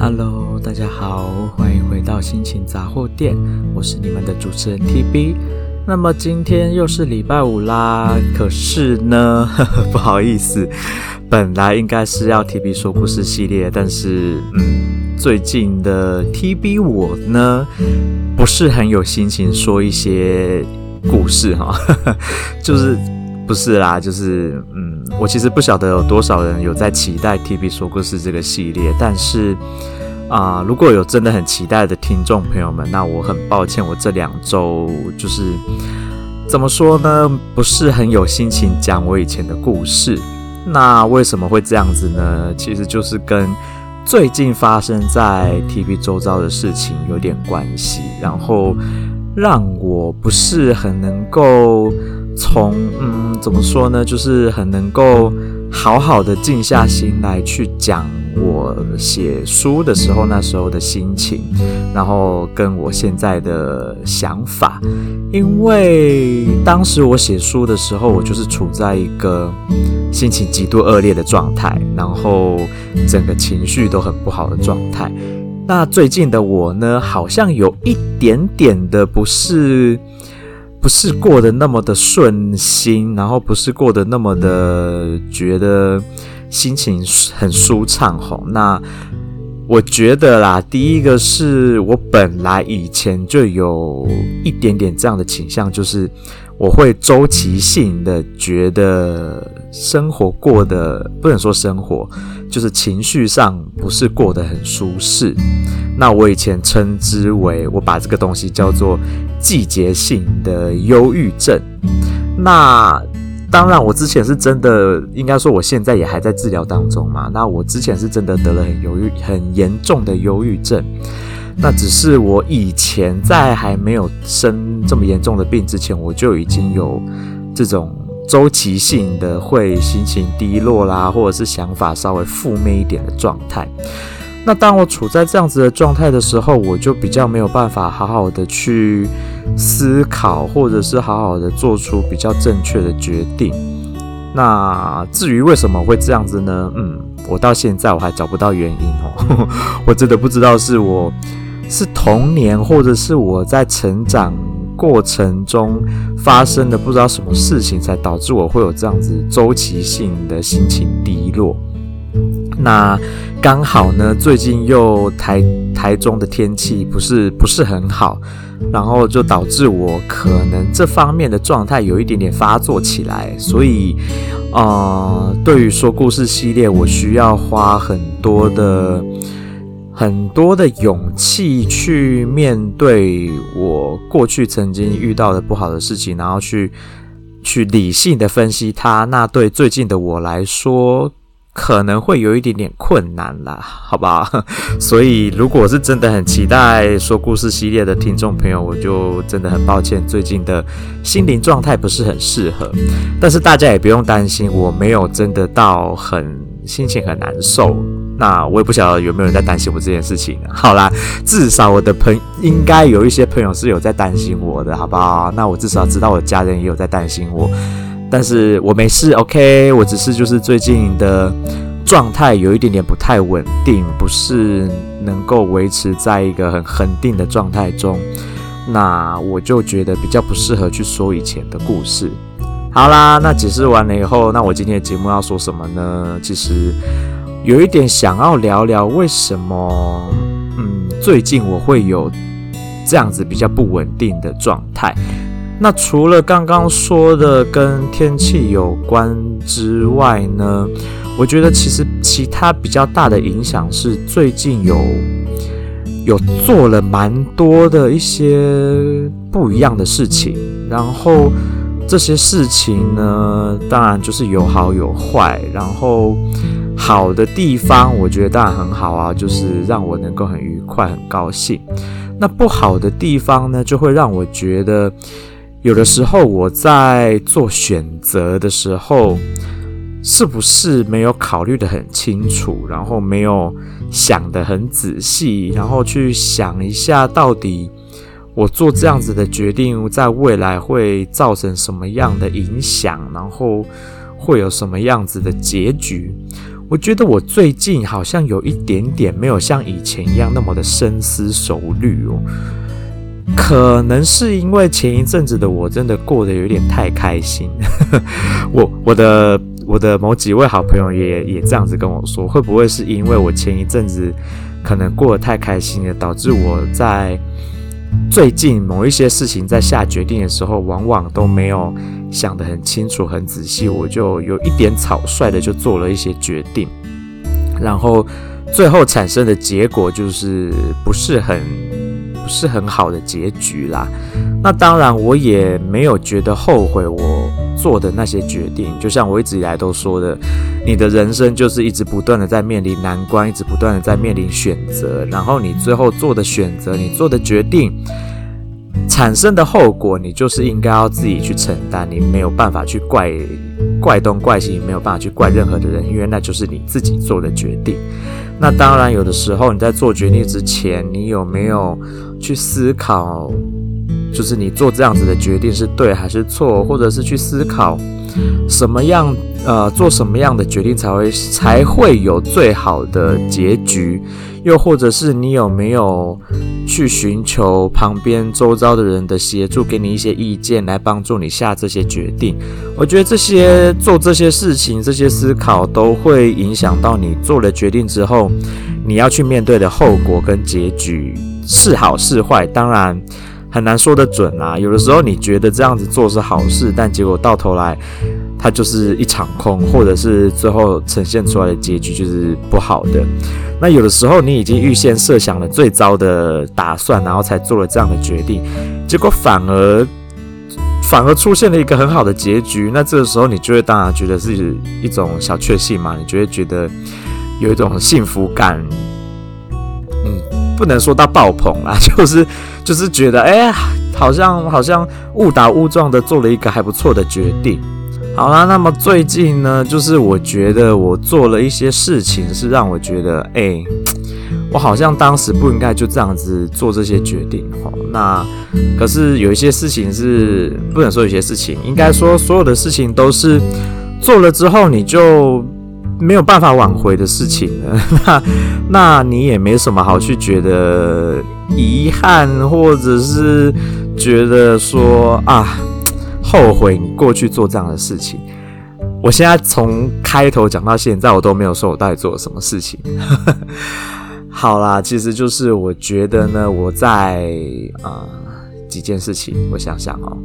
Hello，大家好，欢迎回到心情杂货店，我是你们的主持人 TB。那么今天又是礼拜五啦，可是呢，呵呵，不好意思，本来应该是要 TB 说故事系列，但是嗯，最近的 TB 我呢，不是很有心情说一些故事哈，就是。不是啦，就是嗯，我其实不晓得有多少人有在期待 TB 说故事这个系列，但是啊、如果有真的很期待的听众朋友们，那我很抱歉，我这两周就是怎么说呢，不是很有心情讲我以前的故事。那为什么会这样子呢？其实就是跟最近发生在 TB 周遭的事情有点关系，然后让我不是很能够。从嗯，怎么说呢？就是很能够好好的静下心来去讲我写书的时候那时候的心情，然后跟我现在的想法。因为当时我写书的时候，我就是处在一个心情极度恶劣的状态，然后整个情绪都很不好的状态。那最近的我呢，好像有一点点的不是。不是过得那么的顺心，然后不是过得那么的觉得心情很舒畅吼。那我觉得啦，第一个是我本来以前就有一点点这样的倾向，就是我会周期性的觉得生活过得不能说生活，就是情绪上不是过得很舒适。那我以前称之为，我把这个东西叫做季节性的忧郁症。那当然，我之前是真的，应该说我现在也还在治疗当中嘛。那我之前是真的得了很忧郁、很严重的忧郁症。那只是我以前在还没有生这么严重的病之前，我就已经有这种周期性的会心情低落啦，或者是想法稍微负面一点的状态。那当我处在这样子的状态的时候，我就比较没有办法好好的去思考，或者是好好的做出比较正确的决定。那至于为什么会这样子呢？嗯，我到现在我还找不到原因哦，我真的不知道是我是童年，或者是我在成长过程中发生的不知道什么事情，才导致我会有这样子周期性的心情低落。那刚好呢，最近又台台中的天气不是不是很好，然后就导致我可能这方面的状态有一点点发作起来，所以，呃，对于说故事系列，我需要花很多的很多的勇气去面对我过去曾经遇到的不好的事情，然后去去理性的分析它。那对最近的我来说，可能会有一点点困难啦，好不好？所以，如果是真的很期待说故事系列的听众朋友，我就真的很抱歉，最近的心灵状态不是很适合。但是大家也不用担心，我没有真的到很心情很难受。那我也不晓得有没有人在担心我这件事情。好啦，至少我的朋应该有一些朋友是有在担心我的，好不好？那我至少知道我家人也有在担心我。但是我没事，OK，我只是就是最近的状态有一点点不太稳定，不是能够维持在一个很恒定的状态中，那我就觉得比较不适合去说以前的故事。好啦，那解释完了以后，那我今天的节目要说什么呢？其实有一点想要聊聊为什么，嗯，最近我会有这样子比较不稳定的状态。那除了刚刚说的跟天气有关之外呢，我觉得其实其他比较大的影响是最近有有做了蛮多的一些不一样的事情，然后这些事情呢，当然就是有好有坏，然后好的地方我觉得当然很好啊，就是让我能够很愉快、很高兴。那不好的地方呢，就会让我觉得。有的时候我在做选择的时候，是不是没有考虑得很清楚，然后没有想得很仔细，然后去想一下到底我做这样子的决定，在未来会造成什么样的影响，然后会有什么样子的结局？我觉得我最近好像有一点点没有像以前一样那么的深思熟虑哦。可能是因为前一阵子的我真的过得有点太开心，我我的我的某几位好朋友也也这样子跟我说，会不会是因为我前一阵子可能过得太开心了，导致我在最近某一些事情在下决定的时候，往往都没有想得很清楚、很仔细，我就有一点草率的就做了一些决定，然后最后产生的结果就是不是很。不是很好的结局啦。那当然，我也没有觉得后悔我做的那些决定。就像我一直以来都说的，你的人生就是一直不断的在面临难关，一直不断的在面临选择。然后你最后做的选择，你做的决定产生的后果，你就是应该要自己去承担。你没有办法去怪怪东怪西，没有办法去怪任何的人，因为那就是你自己做的决定。那当然，有的时候你在做决定之前，你有没有去思考，就是你做这样子的决定是对还是错，或者是去思考什么样呃做什么样的决定才会才会有最好的结局。又或者是你有没有去寻求旁边周遭的人的协助，给你一些意见来帮助你下这些决定？我觉得这些做这些事情、这些思考都会影响到你做了决定之后，你要去面对的后果跟结局是好是坏。当然很难说得准啊。有的时候你觉得这样子做是好事，但结果到头来它就是一场空，或者是最后呈现出来的结局就是不好的。那有的时候，你已经预先设想了最糟的打算，然后才做了这样的决定，结果反而反而出现了一个很好的结局。那这个时候，你就会当然觉得是一种小确幸嘛，你就会觉得有一种幸福感。嗯，不能说到爆棚啦，就是就是觉得，哎呀，好像好像误打误撞的做了一个还不错的决定。好啦，那么最近呢，就是我觉得我做了一些事情，是让我觉得，哎、我好像当时不应该就这样子做这些决定。齁，那可是有一些事情是不能说，有些事情应该说所有的事情都是做了之后你就没有办法挽回的事情。那那你也没什么好去觉得遗憾，或者是觉得说啊。后悔你过去做这样的事情，我现在从开头讲到现在，我都没有说我到底做了什么事情。好啦，其实就是我觉得呢，我在啊、几件事情，我想想哦，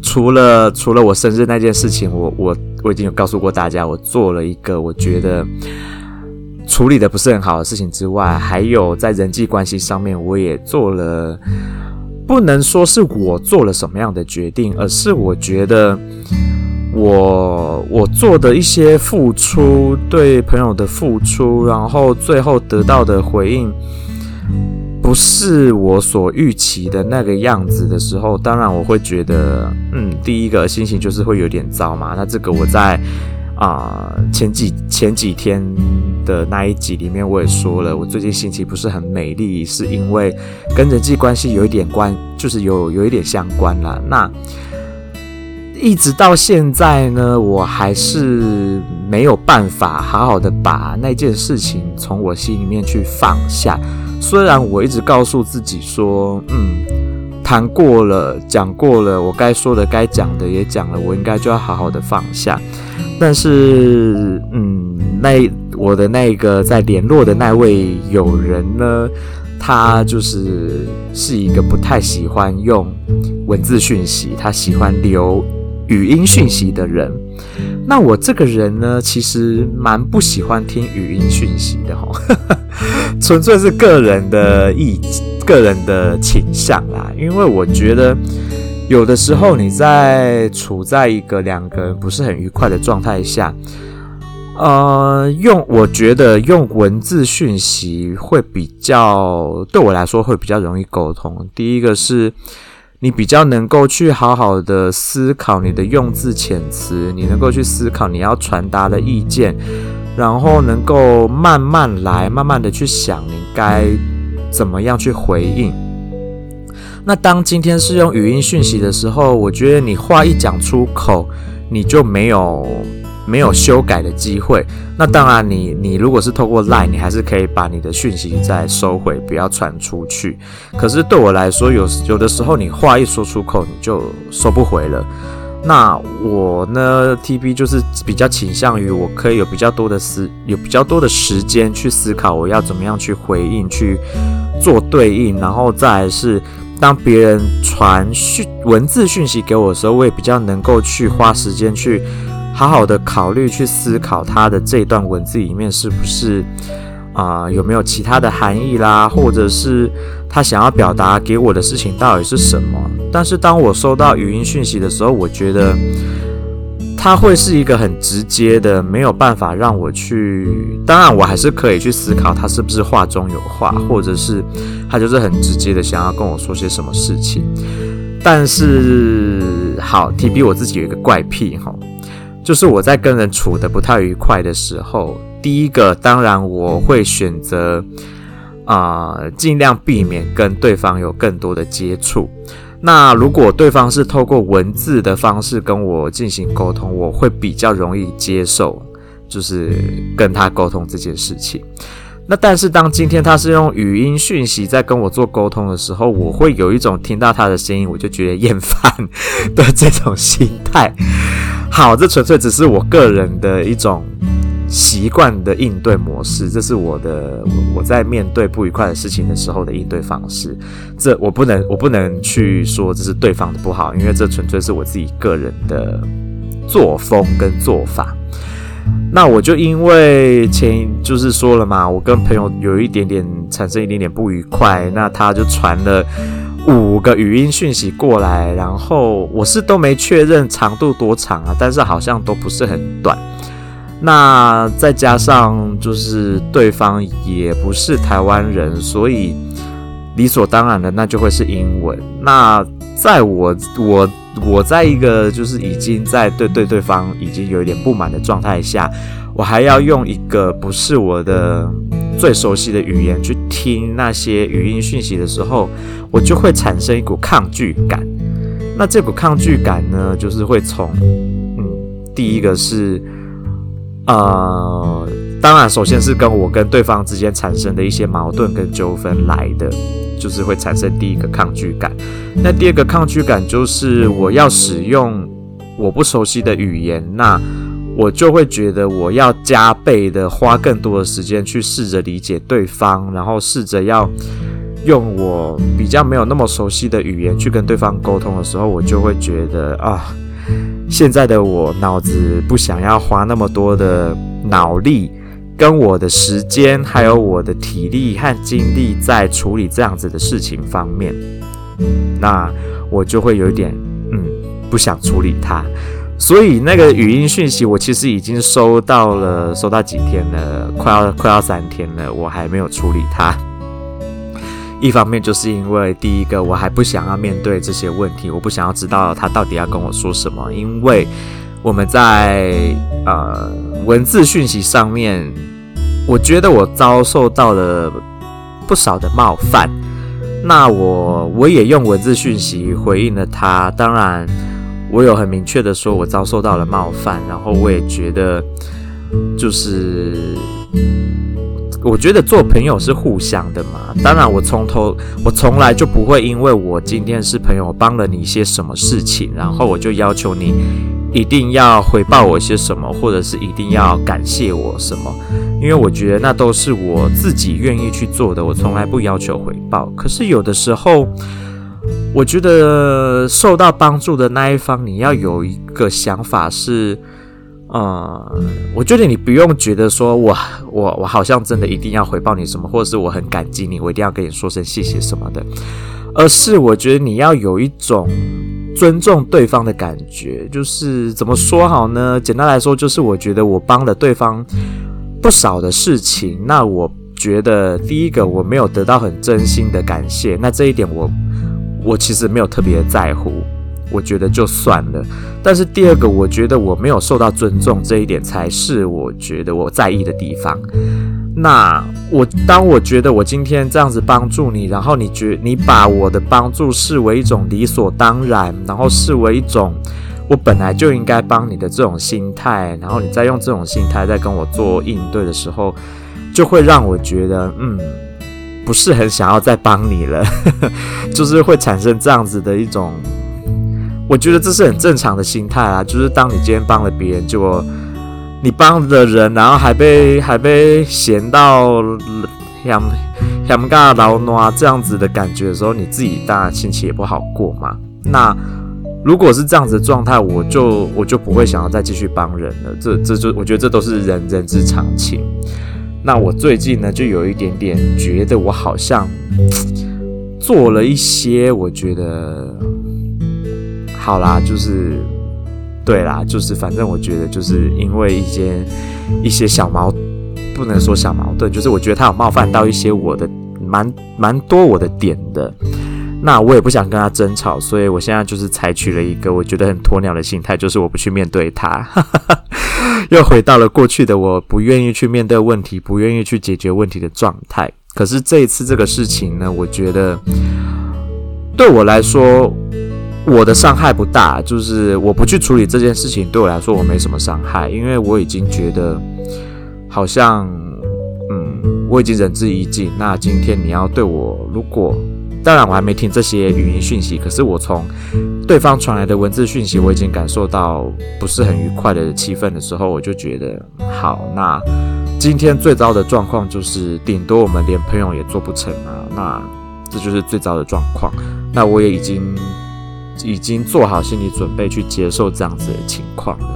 除了除了我生日那件事情，我我我已经有告诉过大家，我做了一个我觉得处理的不是很好的事情之外，还有在人际关系上面，我也做了。不能说是我做了什么样的决定，而是我觉得我我做的一些付出，对朋友的付出，然后最后得到的回应，不是我所预期的那个样子的时候，当然我会觉得，嗯，第一个心情就是会有点糟嘛。那这个我在。啊、呃，前几前几天的那一集里面，我也说了，我最近心情不是很美丽，是因为跟人际关系有一点关，就是有有一点相关了。那一直到现在呢，我还是没有办法好好的把那件事情从我心里面去放下。虽然我一直告诉自己说，嗯，谈过了，讲过了，我该说的、该讲的也讲了，我应该就要好好的放下。但是，嗯，那我的那个在联络的那位友人呢，他就是是一个不太喜欢用文字讯息，他喜欢留语音讯息的人。那我这个人呢，其实蛮不喜欢听语音讯息的哈，纯粹是个人的意、个人的倾向啦，因为我觉得。有的时候，你在处在一个两个人不是很愉快的状态下，呃，用我觉得用文字讯息会比较对我来说会比较容易沟通。第一个是你比较能够去好好的思考你的用字遣词，你能够去思考你要传达的意见，然后能够慢慢来，慢慢的去想你该怎么样去回应。那当今天是用语音讯息的时候，我觉得你话一讲出口，你就没有没有修改的机会。那当然你，你你如果是透过 Line，你还是可以把你的讯息再收回，不要传出去。可是对我来说，有有的时候你话一说出口，你就收不回了。那我呢，TB 就是比较倾向于我可以有比较多的思，有比较多的时间去思考我要怎么样去回应，去做对应，然后再来是当别人传讯文字讯息给我的时候，我也比较能够去花时间去好好的考虑，去思考他的这段文字里面是不是啊、有没有其他的含义啦，或者是他想要表达给我的事情到底是什么。但是当我收到语音讯息的时候，我觉得他会是一个很直接的，没有办法让我去。当然，我还是可以去思考他是不是话中有话，或者是他就是很直接的想要跟我说些什么事情。但是，好，TB 我自己有一个怪癖哈，就是我在跟人处的不太愉快的时候，第一个当然我会选择啊，尽量避免跟对方有更多的接触。那如果对方是透过文字的方式跟我进行沟通，我会比较容易接受，就是跟他沟通这件事情。那但是当今天他是用语音讯息在跟我做沟通的时候，我会有一种听到他的声音我就觉得厌烦的这种心态。好，这纯粹只是我个人的一种。习惯的应对模式，这是我的我在面对不愉快的事情的时候的应对方式。这我不能我不能去说这是对方的不好，因为这纯粹是我自己个人的作风跟做法。那我就因为前就是说了嘛，我跟朋友有一点点产生一点点不愉快，那他就传了五个语音讯息过来，然后我是都没确认长度多长啊，但是好像都不是很短。那再加上就是对方也不是台湾人，所以理所当然的那就会是英文。那在我我我在一个就是已经在对对对方已经有一点不满的状态下，我还要用一个不是我的最熟悉的语言去听那些语音讯息的时候，我就会产生一股抗拒感。那这股抗拒感呢，就是会从嗯，第一个是。呃，当然，首先是跟我跟对方之间产生的一些矛盾跟纠纷来的，就是会产生第一个抗拒感。那第二个抗拒感就是我要使用我不熟悉的语言，那我就会觉得我要加倍的花更多的时间去试着理解对方，然后试着要用我比较没有那么熟悉的语言去跟对方沟通的时候，我就会觉得啊。现在的我脑子不想要花那么多的脑力，跟我的时间，还有我的体力和精力在处理这样子的事情方面，那我就会有一点嗯不想处理它。所以那个语音讯息我其实已经收到了，收到几天了，快要快要三天了，我还没有处理它。一方面就是因为第一个，我还不想要面对这些问题，我不想要知道他到底要跟我说什么。因为我们在呃文字讯息上面，我觉得我遭受到了不少的冒犯。那我我也用文字讯息回应了他，当然我有很明确的说我遭受到了冒犯，然后我也觉得就是。我觉得做朋友是互相的嘛，当然我从头我从来就不会因为我今天是朋友帮了你一些什么事情，然后我就要求你一定要回报我些什么，或者是一定要感谢我什么，因为我觉得那都是我自己愿意去做的，我从来不要求回报。可是有的时候，我觉得受到帮助的那一方，你要有一个想法是。呃、嗯，我觉得你不用觉得说我我我好像真的一定要回报你什么，或者是我很感激你，我一定要跟你说声谢谢什么的，而是我觉得你要有一种尊重对方的感觉。就是怎么说好呢？简单来说，就是我觉得我帮了对方不少的事情，那我觉得第一个我没有得到很真心的感谢，那这一点我我其实没有特别在乎。我觉得就算了，但是第二个，我觉得我没有受到尊重，这一点才是我觉得我在意的地方。那我当我觉得我今天这样子帮助你，然后你觉你把我的帮助视为一种理所当然，然后视为一种我本来就应该帮你的这种心态，然后你再用这种心态在跟我做应对的时候，就会让我觉得，嗯，不是很想要再帮你了，就是会产生这样子的一种，我觉得这是很正常的心态啊，就是当你今天帮了别人，结果你帮的人，然后还被还被嫌到想想干老挪这样子的感觉的时候，你自己当然心情也不好过嘛。那如果是这样子的状态，我就我就不会想要再继续帮人了。这这就我觉得这都是人人之常情。那我最近呢，就有一点点觉得我好像做了一些，我觉得好啦，就是对啦，就是反正我觉得就是因为一些一些小矛，不能说小矛盾，就是我觉得他有冒犯到一些我的蛮蛮多我的点的。那我也不想跟他争吵，所以我现在就是采取了一个我觉得很鸵鸟的心态，就是我不去面对他，又回到了过去的我不愿意去面对问题、不愿意去解决问题的状态。可是这一次这个事情呢，我觉得对我来说，我的伤害不大，就是我不去处理这件事情，对我来说我没什么伤害，因为我已经觉得好像，嗯，我已经仁至义尽。那今天你要对我，如果当然，我还没听这些语音讯息，可是我从对方传来的文字讯息，我已经感受到不是很愉快的气氛的时候，我就觉得好。那今天最糟的状况就是，顶多我们连朋友也做不成啊。那这就是最糟的状况。那我也已经已经做好心理准备去接受这样子的情况了。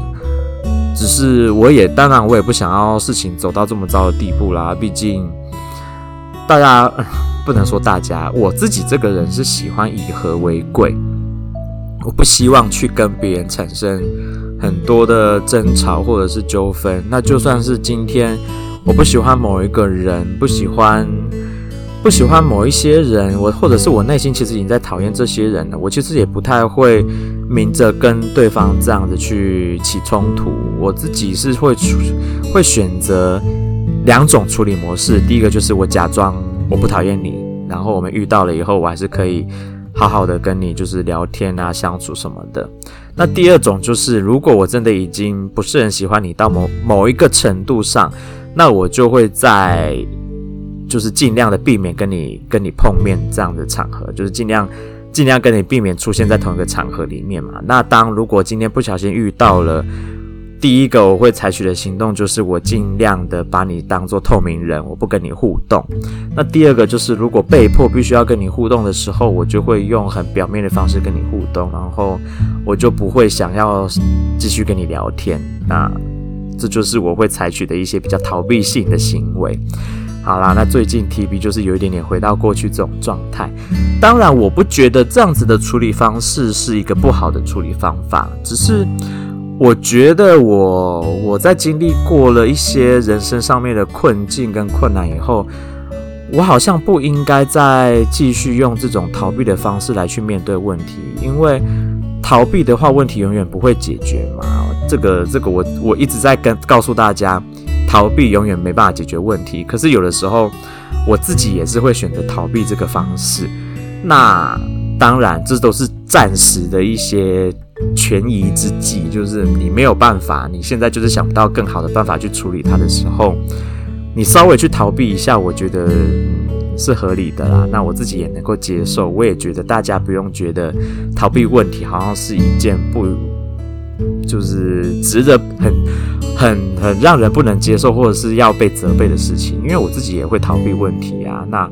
只是我也当然我也不想要事情走到这么糟的地步啦。毕竟大家。不能说大家，我自己这个人是喜欢以和为贵，我不希望去跟别人产生很多的争吵或者是纠纷。那就算是今天我不喜欢某一个人，不喜欢不喜欢某一些人，我或者是我内心其实已经在讨厌这些人了，我其实也不太会明着跟对方这样子去起冲突。我自己是会处会选择两种处理模式，第一个就是我假装。我不讨厌你，然后我们遇到了以后，我还是可以好好的跟你就是聊天啊、相处什么的。那第二种就是，如果我真的已经不是很喜欢你到某某一个程度上，那我就会在就是尽量的避免跟你跟你碰面这样的场合，就是尽量尽量跟你避免出现在同一个场合里面嘛。那当如果今天不小心遇到了。第一个我会采取的行动就是我尽量的把你当做透明人，我不跟你互动。那第二个就是如果被迫必须要跟你互动的时候，我就会用很表面的方式跟你互动，然后我就不会想要继续跟你聊天。那这就是我会采取的一些比较逃避性的行为。好啦，那最近 TB 就是有一点点回到过去这种状态。当然，我不觉得这样子的处理方式是一个不好的处理方法，只是。我觉得我我在经历过了一些人生上面的困境跟困难以后，我好像不应该再继续用这种逃避的方式来去面对问题，因为逃避的话，问题永远不会解决嘛。这个这个我我一直在跟告诉大家，逃避永远没办法解决问题。可是有的时候我自己也是会选择逃避这个方式。那当然，这都是暂时的一些。权宜之计，就是你没有办法，你现在就是想不到更好的办法去处理它的时候，你稍微去逃避一下，我觉得是合理的啦。那我自己也能够接受，我也觉得大家不用觉得逃避问题好像是一件不，就是值得很很很让人不能接受，或者是要被责备的事情。因为我自己也会逃避问题啊。那。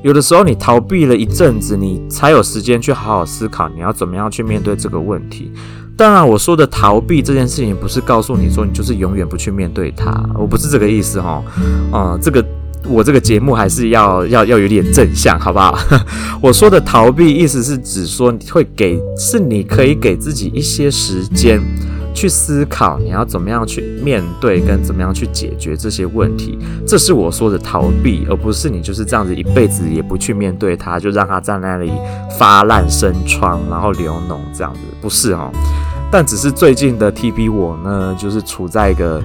有的时候，你逃避了一阵子，你才有时间去好好思考你要怎么样去面对这个问题。当然，我说的逃避这件事情，不是告诉你说你就是永远不去面对它，我不是这个意思哈。嗯，这个我这个节目还是要要要有点正向，好不好？我说的逃避，意思是指说你会给，是你可以给自己一些时间。去思考你要怎么样去面对跟怎么样去解决这些问题，这是我说的逃避，而不是你就是这样子一辈子也不去面对它，就让它在那里发烂生疮，然后流脓这样子，不是哦。但只是最近的 TB 我呢，就是处在一个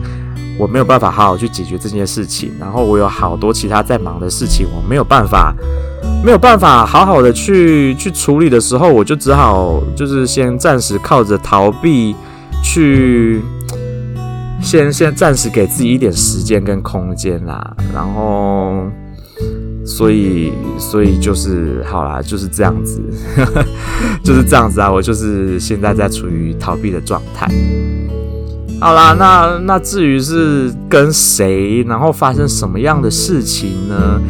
我没有办法好好去解决这件事情，然后我有好多其他在忙的事情，我没有办法没有办法好好的去去处理的时候，我就只好就是先暂时靠着逃避去，先先暂时给自己一点时间跟空间啦，然后。所以，所以就是好啦，就是这样子，就是这样子啊。我就是现在在处于逃避的状态。好啦，那那至于是跟谁，然后发生什么样的事情呢？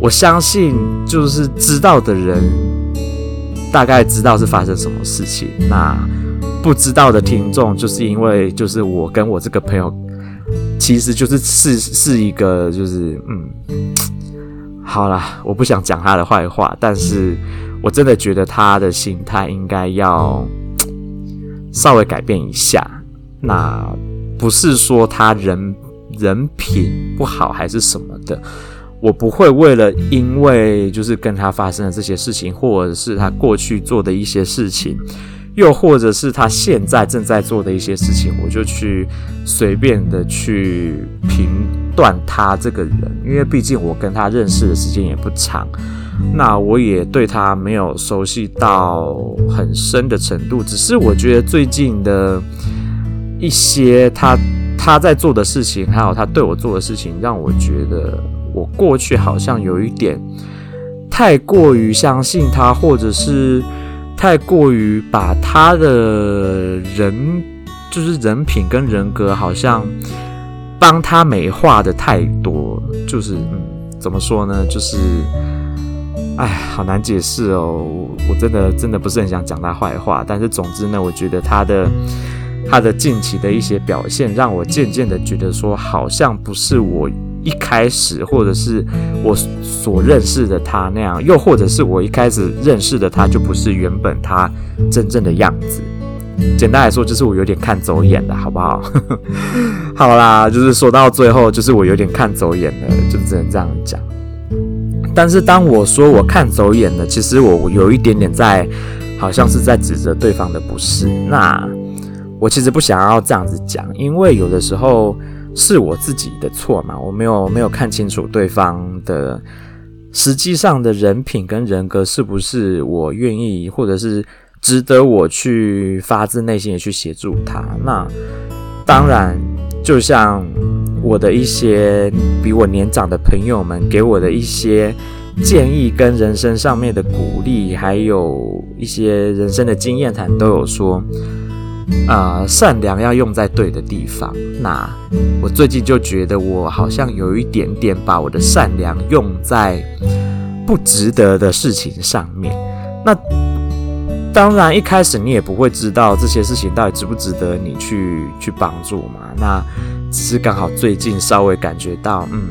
我相信就是知道的人大概知道是发生什么事情。那不知道的听众，就是因为就是我跟我这个朋友，其实就是是是一个就是嗯。好啦，我不想讲他的坏话，但是我真的觉得他的心态应该要稍微改变一下。那不是说他人人品不好还是什么的，我不会为了因为就是跟他发生的这些事情，或者是他过去做的一些事情，又或者是他现在正在做的一些事情，我就去随便的去评断他这个人，因为毕竟我跟他认识的时间也不长，那我也对他没有熟悉到很深的程度。只是我觉得最近的一些他他在做的事情，还有他对我做的事情，让我觉得我过去好像有一点太过于相信他，或者是。太过于把他的人，就是人品跟人格，好像帮他美化的太多，就是嗯，怎么说呢？就是，哎，好难解释哦。我真的真的不是很想讲他坏话，但是总之呢，我觉得他的他的近期的一些表现，让我渐渐的觉得说，好像不是我。一开始，或者是我所认识的他那样，又或者是我一开始认识的他就不是原本他真正的样子。简单来说，就是我有点看走眼了，好不好？好啦，就是说到最后，就是我有点看走眼了，就只能这样讲。但是当我说我看走眼了，其实我有一点点在，好像是在指责对方的不是。那我其实不想要这样子讲，因为有的时候。是我自己的错嘛？我没有没有看清楚对方的实际上的人品跟人格是不是我愿意或者是值得我去发自内心的去协助他？那当然，就像我的一些比我年长的朋友们给我的一些建议跟人生上面的鼓励，还有一些人生的经验谈都有说。呃，善良要用在对的地方。那我最近就觉得，我好像有一点点把我的善良用在不值得的事情上面。那当然，一开始你也不会知道这些事情到底值不值得你去去帮助嘛。那只是刚好最近稍微感觉到，嗯，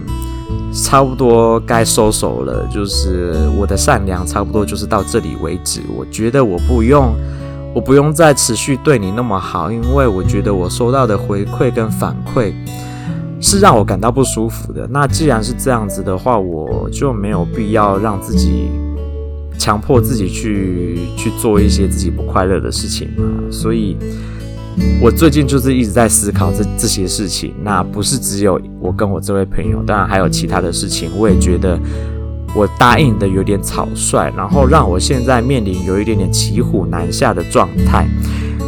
差不多该收手了。就是我的善良差不多就是到这里为止。我觉得我不用。我不用再持续对你那么好，因为我觉得我收到的回馈跟反馈是让我感到不舒服的。那既然是这样子的话，我就没有必要让自己强迫自己去去做一些自己不快乐的事情嘛。所以，我最近就是一直在思考这这些事情。那不是只有我跟我这位朋友，当然还有其他的事情。我也觉得。我答应的有点草率，然后让我现在面临有一点点骑虎难下的状态，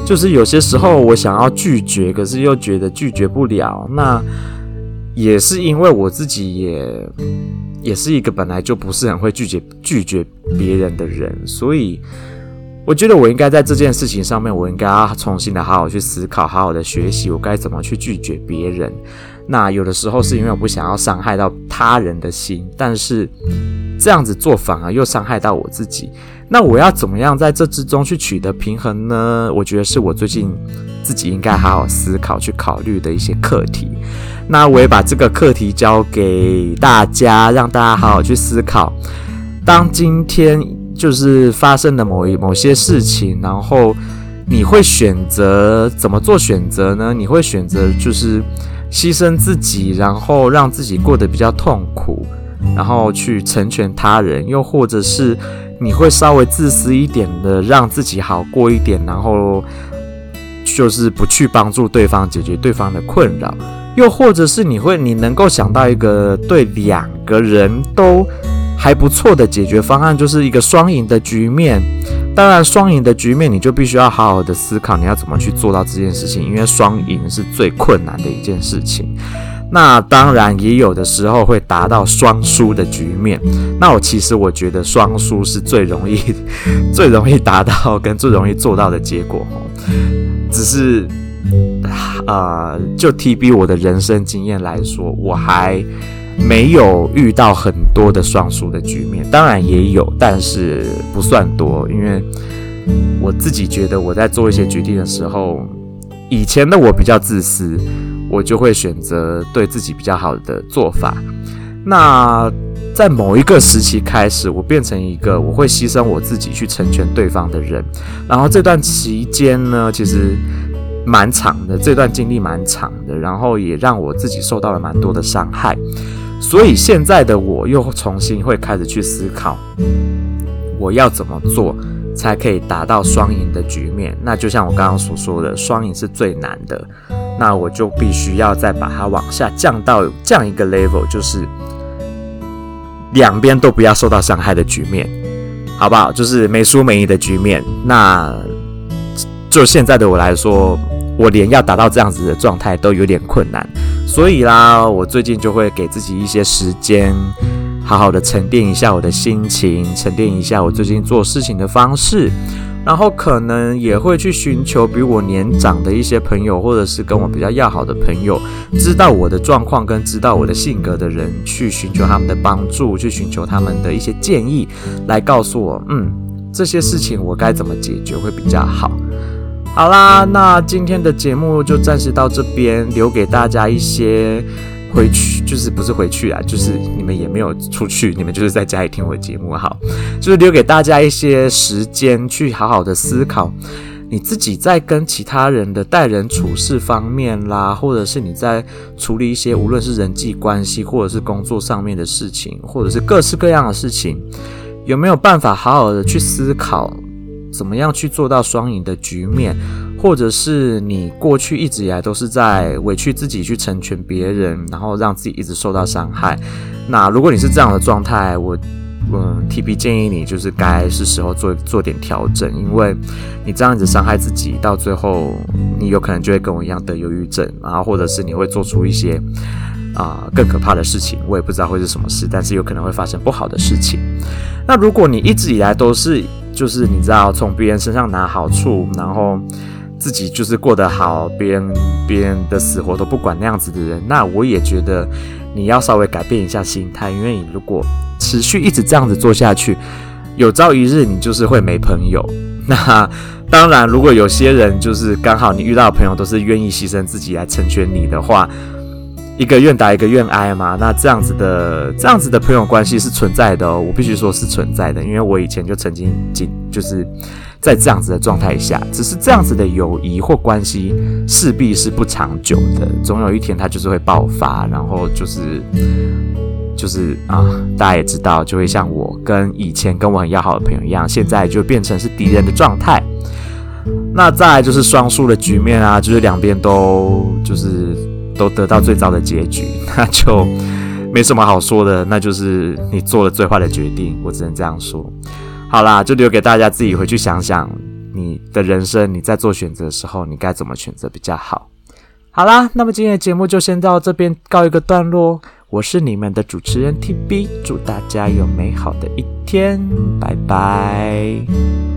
就是有些时候我想要拒绝，可是又觉得拒绝不了。那也是因为我自己也也是一个本来就不是很会拒绝拒绝别人的人，所以我觉得我应该在这件事情上面，我应该要重新的好好去思考，好好的学习，我该怎么去拒绝别人。那有的时候是因为我不想要伤害到他人的心，但是这样子做反而又伤害到我自己。那我要怎么样在这之中去取得平衡呢？我觉得是我最近自己应该好好思考、去考虑的一些课题。那我也把这个课题交给大家，让大家好好去思考。当今天就是发生的某一某些事情，然后你会选择怎么做选择呢？你会选择就是。牺牲自己，然后让自己过得比较痛苦，然后去成全他人，又或者是你会稍微自私一点的，让自己好过一点，然后就是不去帮助对方解决对方的困扰，又或者是你会你能够想到一个对两个人都还不错的解决方案，就是一个双赢的局面。当然，双赢的局面你就必须要好好的思考你要怎么去做到这件事情，因为双赢是最困难的一件事情。那当然也有的时候会达到双输的局面。那我其实我觉得双输是最容易、最容易达到跟最容易做到的结果。只是，呃，就 TB 我的人生经验来说，我还没有遇到很多的双输的局面。当然也有，但是不算多，因为我自己觉得我在做一些决定的时候，以前的我比较自私。我就会选择对自己比较好的做法。那在某一个时期开始，我变成一个我会牺牲我自己去成全对方的人。然后这段期间呢，其实蛮长的，这段经历蛮长的，然后也让我自己受到了蛮多的伤害。所以现在的我又重新会开始去思考，我要怎么做才可以达到双赢的局面。那就像我刚刚所说的，双赢是最难的。那我就必须要再把它往下降到这样一个 level，就是两边都不要受到伤害的局面，好不好？就是没输没赢的局面。那就现在的我来说，我连要达到这样子的状态都有点困难，所以啦，我最近就会给自己一些时间，好好的沉淀一下我的心情，沉淀一下我最近做事情的方式。然后可能也会去寻求比我年长的一些朋友，或者是跟我比较要好的朋友，知道我的状况跟知道我的性格的人，去寻求他们的帮助，去寻求他们的一些建议，来告诉我，嗯，这些事情我该怎么解决会比较好。好啦，那今天的节目就暂时到这边，留给大家一些。回去就是不是回去啊，就是你们也没有出去，你们就是在家里听我的节目，好，就是留给大家一些时间去好好的思考，你自己在跟其他人的待人处事方面啦，或者是你在处理一些无论是人际关系，或者是工作上面的事情，或者是各式各样的事情，有没有办法好好的去思考，怎么样去做到双赢的局面？或者是你过去一直以来都是在委屈自己去成全别人，然后让自己一直受到伤害。那如果你是这样的状态，我嗯，T P 建议你就是该是时候做做点调整，因为你这样子伤害自己，到最后你有可能就会跟我一样得忧郁症，然后或者是你会做出一些啊、更可怕的事情。我也不知道会是什么事，但是有可能会发生不好的事情。那如果你一直以来都是就是你知道从别人身上拿好处，然后自己就是过得好，别人别人的死活都不管那样子的人，那我也觉得你要稍微改变一下心态，因为你如果持续一直这样子做下去，有朝一日你就是会没朋友。那当然，如果有些人就是刚好你遇到的朋友都是愿意牺牲自己来成全你的话，一个愿打一个愿挨嘛。那这样子的这样子的朋友关系是存在的哦，我必须说是存在的，因为我以前就曾经经就是。在这样子的状态下，只是这样子的友谊或关系势必是不长久的，总有一天它就是会爆发，然后就是就是啊，大家也知道，就会像我跟以前跟我很要好的朋友一样，现在就变成是敌人的状态。那再来就是双输的局面啊，就是两边都就是都得到最糟的结局，那就没什么好说的，那就是你做了最坏的决定，我只能这样说。好啦，就留给大家自己回去想想，你的人生你在做选择的时候，你该怎么选择比较好。好啦，那么今天的节目就先到这边告一个段落。我是你们的主持人 TB，祝大家有美好的一天，拜拜。